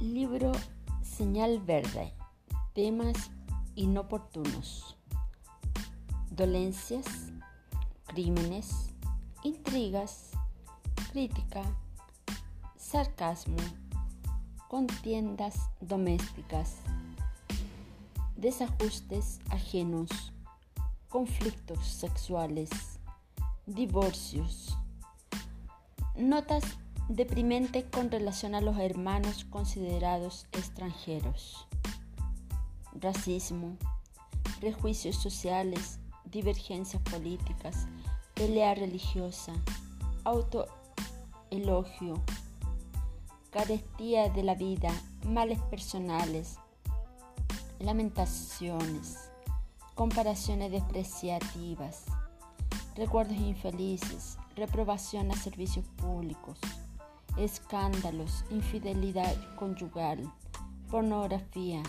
Libro Señal Verde. Temas inoportunos. Dolencias, crímenes, intrigas, crítica, sarcasmo, contiendas domésticas, desajustes ajenos, conflictos sexuales, divorcios, notas deprimente con relación a los hermanos considerados extranjeros. Racismo, prejuicios sociales, divergencias políticas, pelea religiosa, autoelogio, carestía de la vida, males personales, lamentaciones, comparaciones despreciativas, recuerdos infelices, reprobación a servicios públicos, escándalos, infidelidad conyugal, pornografía,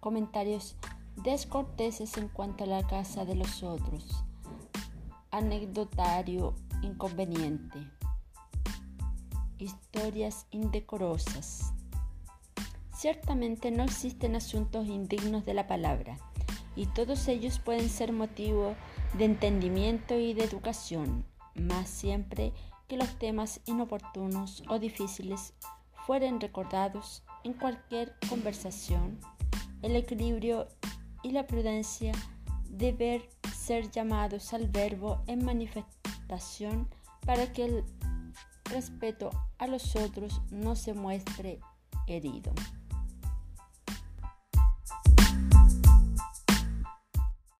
comentarios descorteses en cuanto a la casa de los otros, anecdotario inconveniente, historias indecorosas. Ciertamente no existen asuntos indignos de la palabra, y todos ellos pueden ser motivo de entendimiento y de educación, más siempre que los temas inoportunos o difíciles fueren recordados en cualquier conversación, el equilibrio y la prudencia deben ser llamados al verbo en manifestación para que el respeto a los otros no se muestre herido.